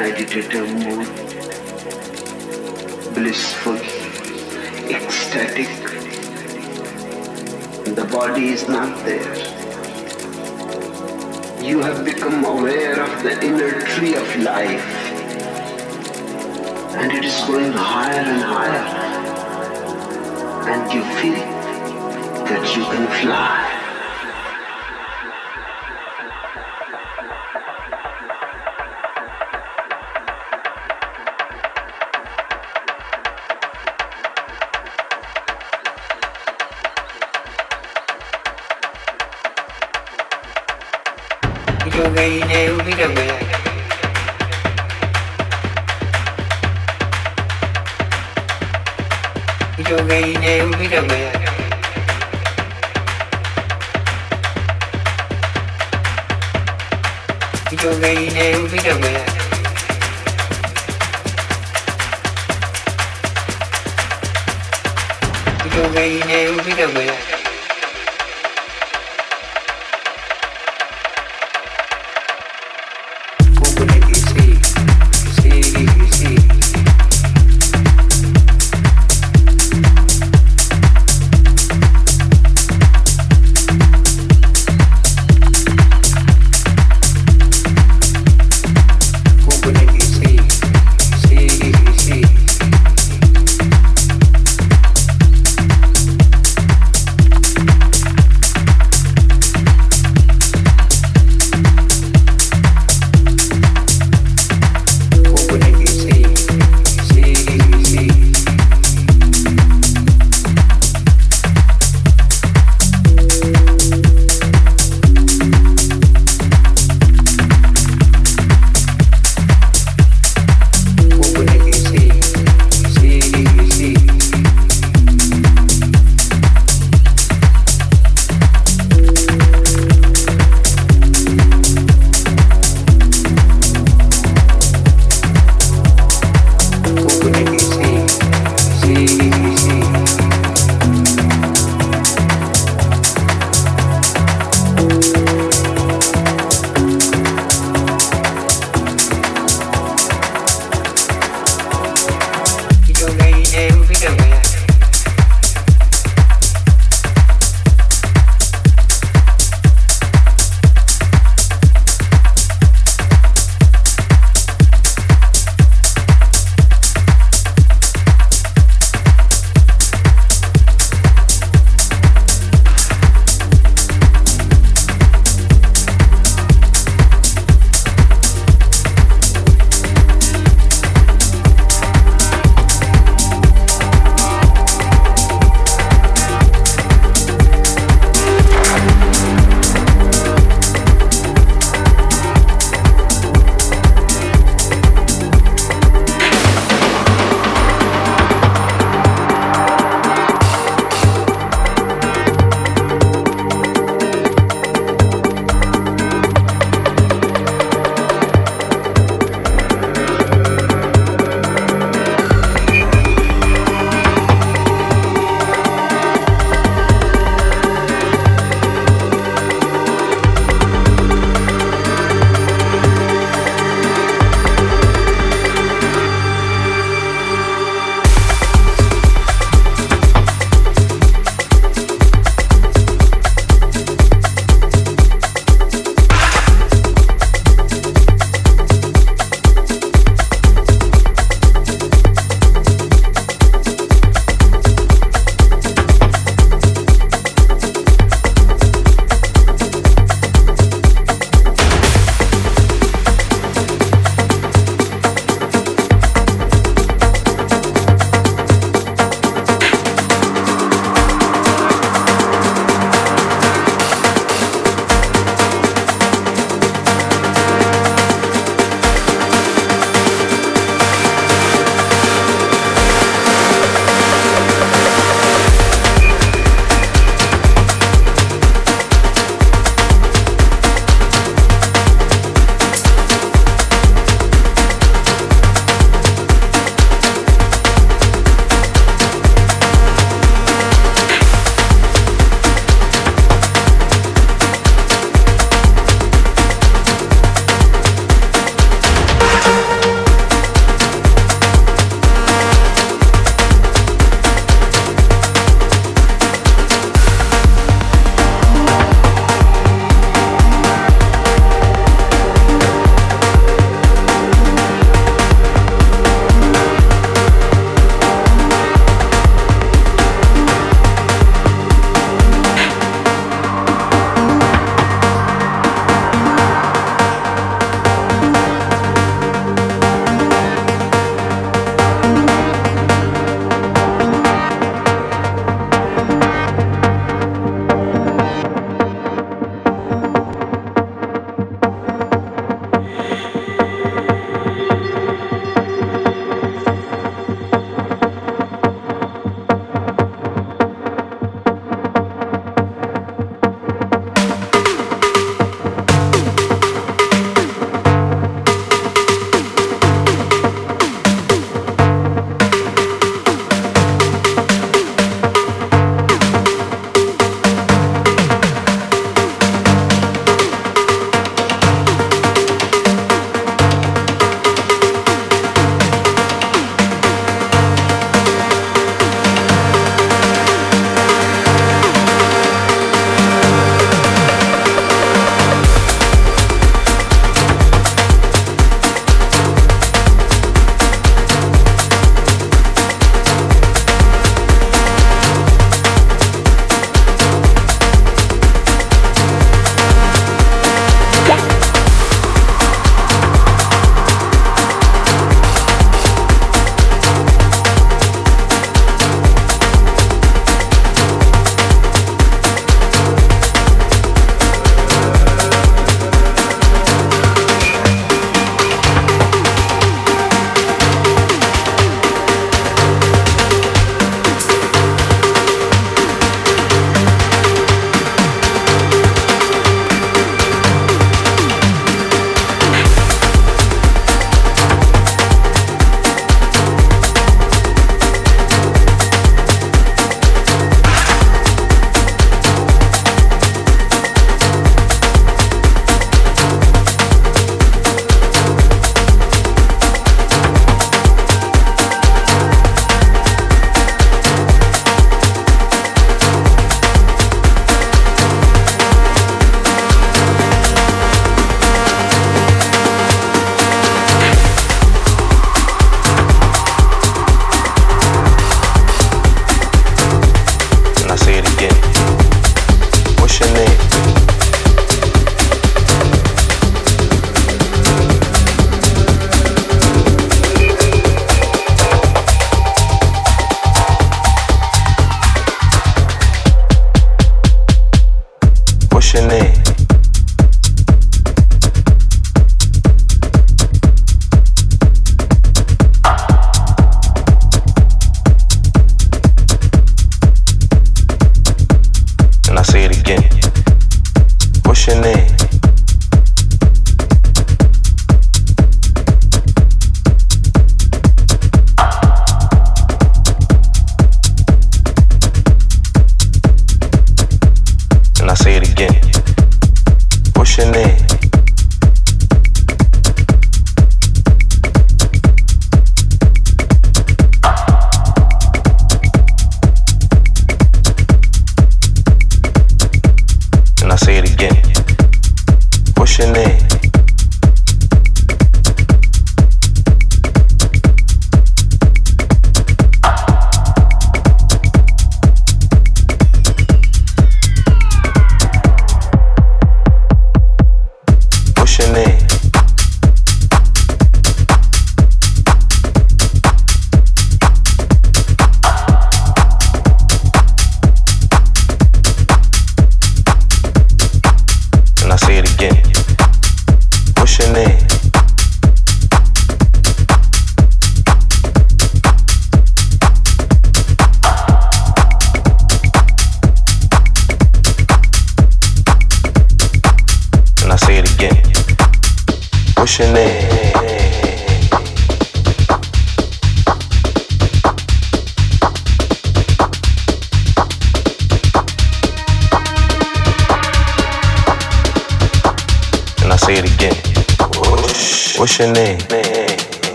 meditative mood, blissful, ecstatic, the body is not there. Gây cái biết này về cho gây nếu biết rằng về cho gây em biết rằng về listening.